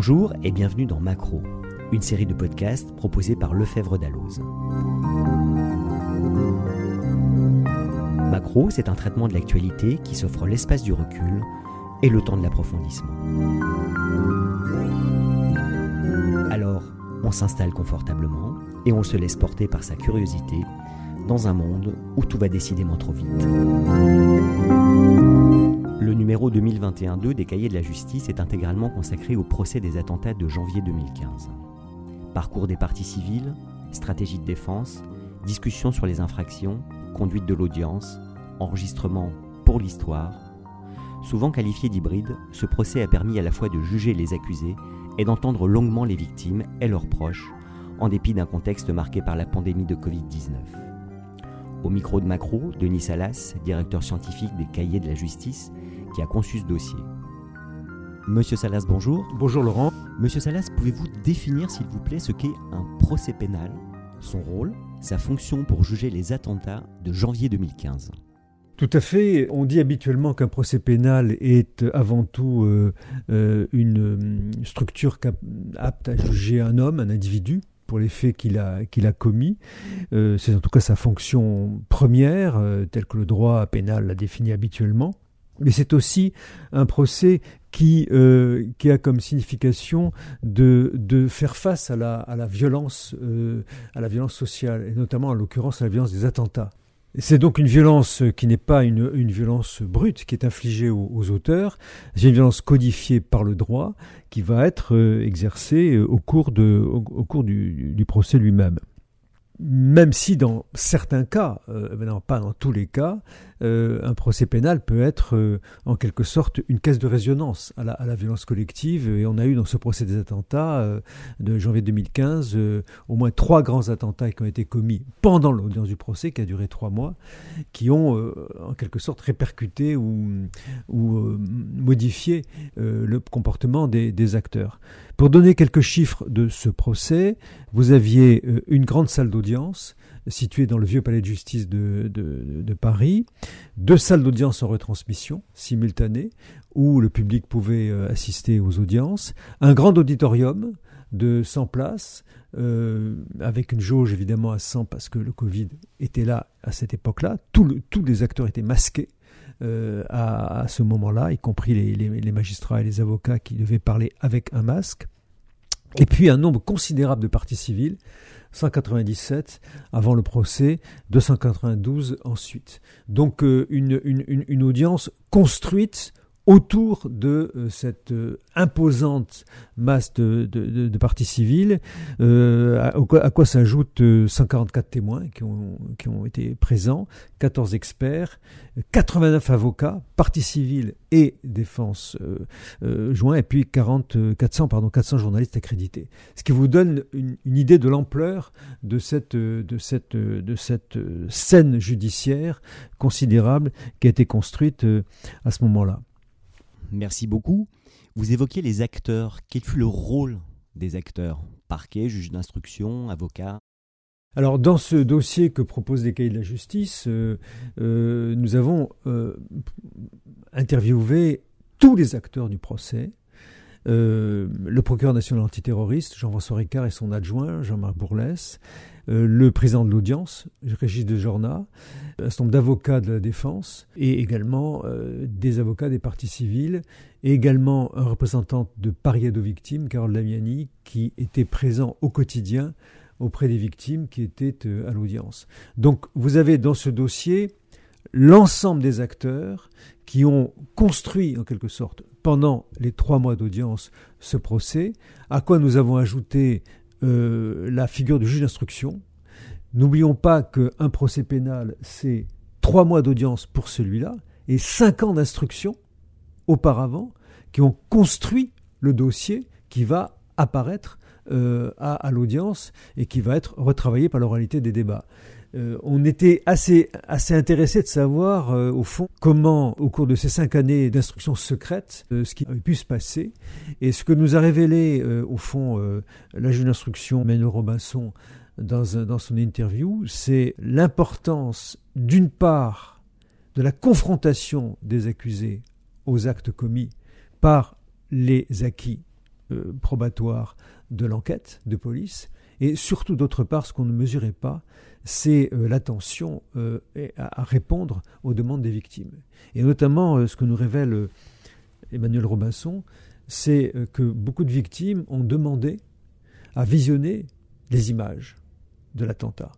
Bonjour et bienvenue dans Macro, une série de podcasts proposée par Lefebvre Dalloz. Macro, c'est un traitement de l'actualité qui s'offre l'espace du recul et le temps de l'approfondissement. Alors, on s'installe confortablement et on se laisse porter par sa curiosité dans un monde où tout va décidément trop vite. Le numéro 2021-2 des Cahiers de la Justice est intégralement consacré au procès des attentats de janvier 2015. Parcours des parties civiles, stratégie de défense, discussion sur les infractions, conduite de l'audience, enregistrement pour l'histoire. Souvent qualifié d'hybride, ce procès a permis à la fois de juger les accusés et d'entendre longuement les victimes et leurs proches, en dépit d'un contexte marqué par la pandémie de Covid-19. Au micro de Macro, Denis Salas, directeur scientifique des Cahiers de la Justice, qui a conçu ce dossier. Monsieur Salas, bonjour. Bonjour Laurent. Monsieur Salas, pouvez-vous définir, s'il vous plaît, ce qu'est un procès pénal, son rôle, sa fonction pour juger les attentats de janvier 2015 tout à fait. On dit habituellement qu'un procès pénal est avant tout euh, euh, une structure apte à juger un homme, un individu, pour les faits qu'il a, commis. Euh, c'est en tout cas sa fonction première, euh, telle que le droit pénal l'a défini habituellement. Mais c'est aussi un procès qui, euh, a comme signification de, faire face à la, à la violence, à la violence sociale, et notamment en l'occurrence à la violence des attentats. C'est donc une violence qui n'est pas une, violence brute qui est infligée aux, auteurs, c'est une violence codifiée par le droit qui va être euh, exercée euh, au cours, du, procès lui-même. Même si dans certains cas, euh, pas dans tous les cas, euh, un procès pénal peut être euh, en quelque sorte une caisse de résonance à la, violence collective. Et on a eu dans ce procès des attentats euh, de janvier 2015 euh, au moins trois grands attentats qui ont été commis pendant l'audience du procès, qui a duré trois mois, qui ont en quelque sorte répercuté ou, modifié le comportement des acteurs. Pour donner quelques chiffres de ce procès, vous aviez une grande salle d'audience située dans le vieux palais de justice de, Paris, deux salles d'audience en retransmission simultanée où le public pouvait euh, assister aux audiences, un grand auditorium de 100 places, euh, avec une jauge évidemment à 100 parce que le Covid était là à cette époque-là, tous les acteurs étaient masqués. Euh, à, ce moment-là, y compris les magistrats et les avocats qui devaient parler avec un masque, et puis un nombre considérable de parties civiles, 197 avant le procès, 292 ensuite. Donc euh, une, une, une, audience construite autour de euh, cette euh, imposante masse de, de, de parties civiles, euh, à, à, quoi s'ajoutent 144 témoins qui ont, qui ont été présents, 14 experts, 89 avocats, parties civiles et défense euh, euh, joints, et puis 40, 400, pardon, 400 journalistes accrédités. Ce qui vous donne une, une idée de l'ampleur de cette, de, cette, de cette scène judiciaire considérable qui a été construite à ce moment-là. Merci beaucoup. Vous évoquiez les acteurs. Quel fut le rôle des acteurs? Parquet, juge d'instruction, avocat? Alors dans ce dossier que propose les cahiers de la justice, euh, euh, nous avons euh, interviewé tous les acteurs du procès, euh, le procureur national antiterroriste, Jean-François Ricard, et son adjoint, Jean-Marc Bourlès, euh, le président de l'audience, Régis de Jorna, un certain nombre d'avocats de la défense, et également euh, des avocats des parties civiles, et également un représentant de Paris victimes, Carole Damiani, qui était présent au quotidien auprès des victimes qui étaient à l'audience. Donc vous avez dans ce dossier l'ensemble des acteurs qui ont construit en quelque sorte pendant les trois mois d'audience ce procès, à quoi nous avons ajouté euh, la figure du juge d'instruction. N'oublions pas qu'un procès pénal, c'est trois mois d'audience pour celui-là et cinq ans d'instruction auparavant qui ont construit le dossier qui va apparaître euh, à, à l'audience et qui va être retravaillé par l'oralité des débats euh, on était assez, assez intéressé de savoir, euh, au fond, comment, au cours de ces cinq années d'instruction secrète, euh, ce qui avait pu se passer. Et ce que nous a révélé, au fond, la juge d'instruction Manuel Robinson dans, dans son interview, c'est l'importance, d'une part, de la confrontation des accusés aux actes commis par les acquis probatoire de l'enquête de police, et surtout d'autre part, ce qu'on ne mesurait pas, c'est l'attention à, répondre aux demandes des victimes. Et notamment, ce que nous révèle Emmanuel Robinson, c'est que beaucoup de victimes ont demandé à visionner les images de l'attentat.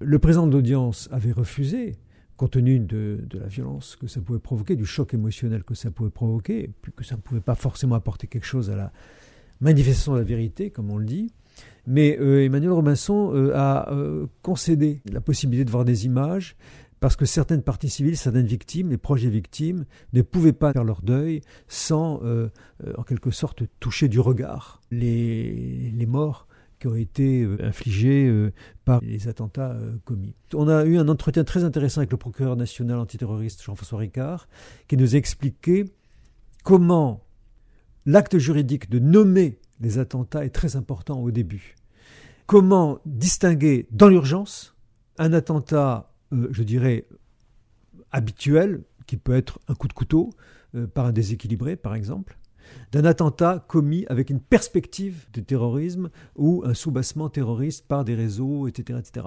Le président de l'audience avait refusé, compte tenu de, la violence que ça pouvait provoquer, du choc émotionnel que ça pouvait provoquer, et que ça ne pouvait pas forcément apporter quelque chose à la manifestation de la vérité, comme on le dit. Mais euh, Emmanuel Robinson euh, a euh, concédé la possibilité de voir des images parce que certaines parties civiles, certaines victimes, les proches des victimes, ne pouvaient pas faire leur deuil sans, en quelque sorte, toucher du regard les, morts qui ont été infligés par les attentats commis. On a eu un entretien très intéressant avec le procureur national antiterroriste Jean-François Ricard, qui nous a expliqué comment l'acte juridique de nommer les attentats est très important au début. Comment distinguer dans l'urgence un attentat, je dirais, habituel, qui peut être un coup de couteau par un déséquilibré, par exemple, d'un attentat commis avec une perspective de terrorisme ou un soubassement terroriste par des réseaux, etc. etc.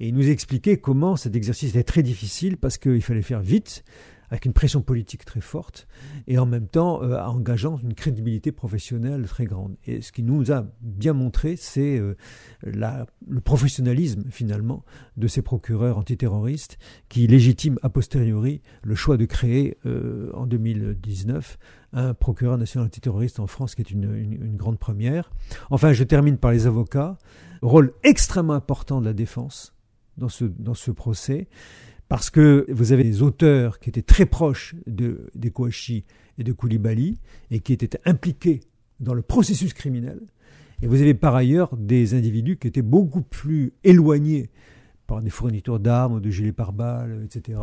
Et il nous expliquait comment cet exercice était très difficile parce qu'il fallait faire vite, avec une pression politique très forte et en même temps euh, engageant une crédibilité professionnelle très grande. Et ce qui nous a bien montré, c'est euh, le professionnalisme finalement de ces procureurs antiterroristes qui légitiment a posteriori le choix de créer euh, en 2019 un procureur national antiterroriste en France, qui est une, une grande première. Enfin, je termine par les avocats. Rôle extrêmement important de la défense dans ce, dans ce procès parce que vous avez des auteurs qui étaient très proches de, des Kouachi et de Koulibaly et qui étaient impliqués dans le processus criminel. Et vous avez par ailleurs des individus qui étaient beaucoup plus éloignés par des fournitures d'armes, de gilets pare-balles, etc.,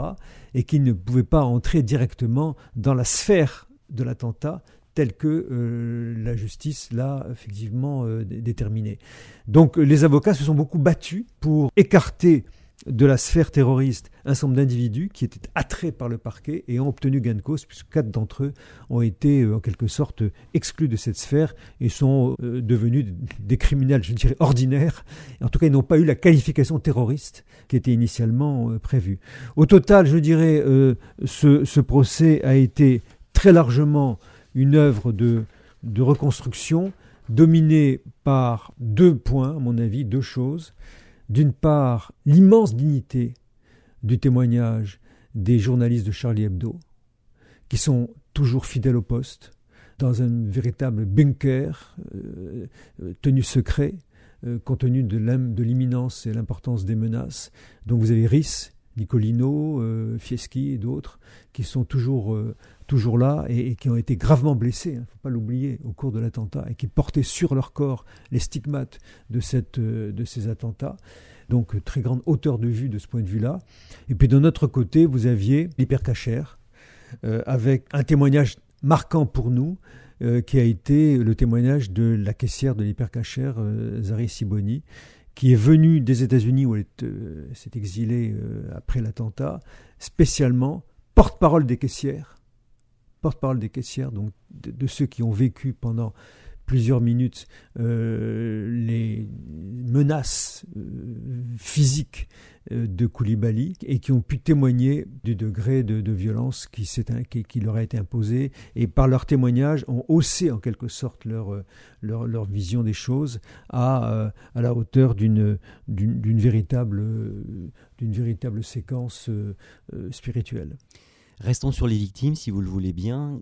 et qui ne pouvaient pas entrer directement dans la sphère de l'attentat tel que euh, la justice l'a effectivement euh, déterminé. Donc les avocats se sont beaucoup battus pour écarter de la sphère terroriste un certain nombre d'individus qui étaient attraits par le parquet et ont obtenu gain de cause, puisque quatre d'entre eux ont été euh, en quelque sorte exclus de cette sphère et sont euh, devenus des criminels, je dirais, ordinaires. En tout cas, ils n'ont pas eu la qualification terroriste qui était initialement euh, prévue. Au total, je dirais, ce, ce, procès a été très largement une œuvre de, de reconstruction dominée par deux points, à mon avis, deux choses d'une part, l'immense dignité du témoignage des journalistes de Charlie Hebdo, qui sont toujours fidèles au poste, dans un véritable bunker euh, euh, tenu secret, euh, compte tenu de l'imminence et l'importance des menaces. Donc vous avez Rhys, Nicolino, Fieschi et d'autres qui sont toujours toujours là et, qui ont été gravement blessés, il hein, ne faut pas l'oublier, au cours de l'attentat, et qui portaient sur leur corps les stigmates de, cette, euh, de ces attentats. Donc très grande hauteur de vue de ce point de vue-là. Et puis de notre côté, vous aviez l'hypercachère, euh, avec un témoignage marquant pour nous, euh, qui a été le témoignage de la caissière de l'hypercachère, Zari Siboni, qui est venue des États-Unis où elle s'est exilée après l'attentat, spécialement porte-parole des caissières, porte-parole des caissières, donc de, ceux qui ont vécu pendant plusieurs minutes euh, les menaces euh, physiques euh, de Koulibaly et qui ont pu témoigner du degré de, violence qui, leur a été imposé et par leur témoignage ont haussé en quelque sorte leur, leur, vision des choses à, à la hauteur d'une véritable, véritable séquence spirituelle. Restons sur les victimes, si vous le voulez bien.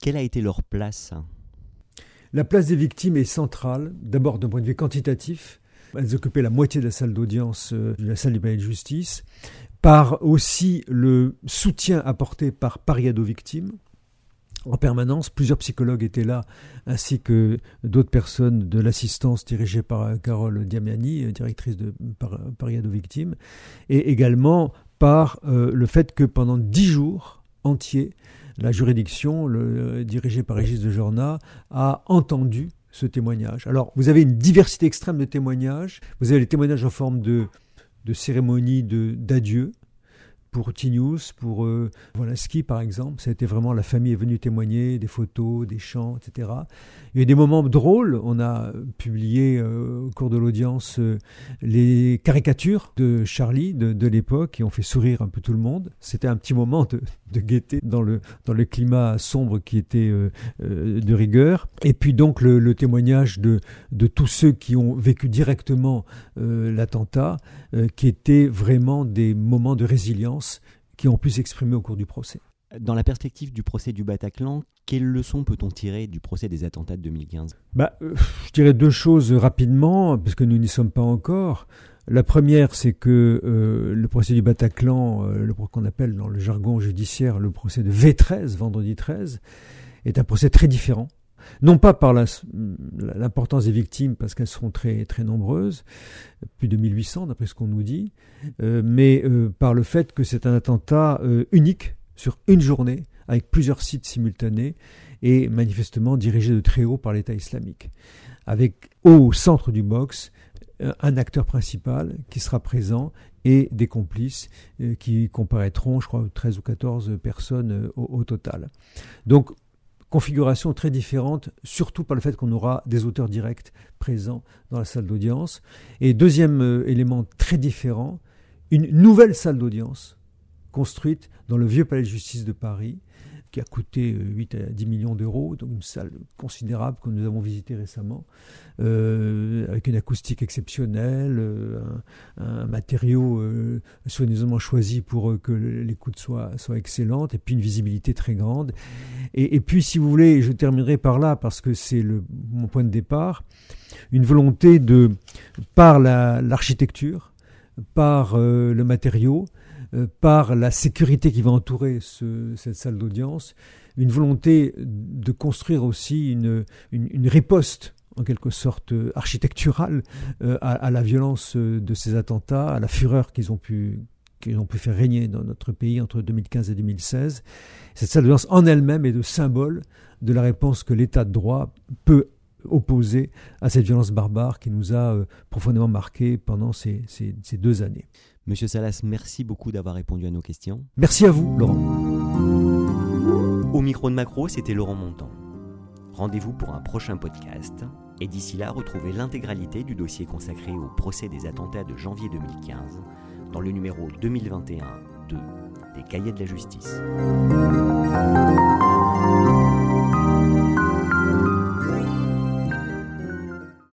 Quelle a été leur place? La place des victimes est centrale, d'abord d'un point de vue quantitatif. Elles occupaient la moitié de la salle d'audience euh, de la salle du palais de justice, par aussi le soutien apporté par Pariado Victimes, en permanence. Plusieurs psychologues étaient là, ainsi que d'autres personnes de l'assistance dirigée par euh, Carole Diamiani, euh, directrice de Pariado Victimes, et également par le fait que pendant dix jours, entier, la juridiction, le, dirigée par Régis de Jorna, a entendu ce témoignage. Alors, vous avez une diversité extrême de témoignages. Vous avez les témoignages en forme de, de cérémonie d'adieu, pour T-News, pour euh, Ski par exemple. Ça a été vraiment la famille est venue témoigner, des photos, des chants, etc. Il y a eu des moments drôles. On a publié euh, au cours de l'audience euh, les caricatures de Charlie de, l'époque qui ont fait sourire un peu tout le monde. C'était un petit moment de, gaieté dans le, dans le climat sombre qui était euh, de rigueur. Et puis donc le, témoignage de, de tous ceux qui ont vécu directement l'attentat, qui étaient vraiment des moments de résilience qui ont pu s'exprimer au cours du procès. Dans la perspective du procès du Bataclan, quelles leçons peut-on tirer du procès des attentats de 2015 bah, euh, Je dirais deux choses rapidement, parce que nous n'y sommes pas encore. La première, c'est que euh, le procès du Bataclan, euh, le qu'on appelle dans le jargon judiciaire le procès de V13, vendredi 13, est un procès très différent. Non pas par l'importance des victimes, parce qu'elles seront très, nombreuses, plus de 1800 d'après ce qu'on nous dit, mais par le fait que c'est un attentat unique sur une journée avec plusieurs sites simultanés et manifestement dirigé de très haut par l'État islamique. Avec au centre du box euh, un acteur principal qui sera présent et des complices euh, qui comparaîtront, je crois, 13 ou 14 personnes euh, au, total. Donc, configuration très différente, surtout par le fait qu'on aura des auteurs directs présents dans la salle d'audience. Et deuxième élément très différent, une nouvelle salle d'audience construite dans le vieux palais de justice de Paris, qui a coûté 8 euh, à 10 millions d'euros, donc une salle considérable que nous avons visitée récemment, euh, avec une acoustique exceptionnelle, euh, un, matériau soigneusement choisi pour que l'écoute soit, soit excellente, et puis une visibilité très grande. Et, puis, si vous voulez, je terminerai par là, parce que c'est mon point de départ, une volonté de, par l'architecture, par le matériau, par la sécurité qui va entourer cette salle d'audience, une volonté de construire aussi une, une, riposte en quelque sorte architecturale euh, à, la violence de ces attentats, à la fureur qu'ils ont pu qu'ils ont pu faire régner dans notre pays entre 2015 et 2016. Cette salle d'audience en elle-même est le symbole de la réponse que l'État de droit peut opposer à cette violence barbare qui nous a euh, profondément marqués pendant ces, ces, ces deux années. Monsieur Salas, merci beaucoup d'avoir répondu à nos questions. Merci à vous, Laurent. Au micro de Macro, c'était Laurent Montant. Rendez-vous pour un prochain podcast. Et d'ici là, retrouvez l'intégralité du dossier consacré au procès des attentats de janvier 2015 dans le numéro 2021 2 des Cahiers de la Justice.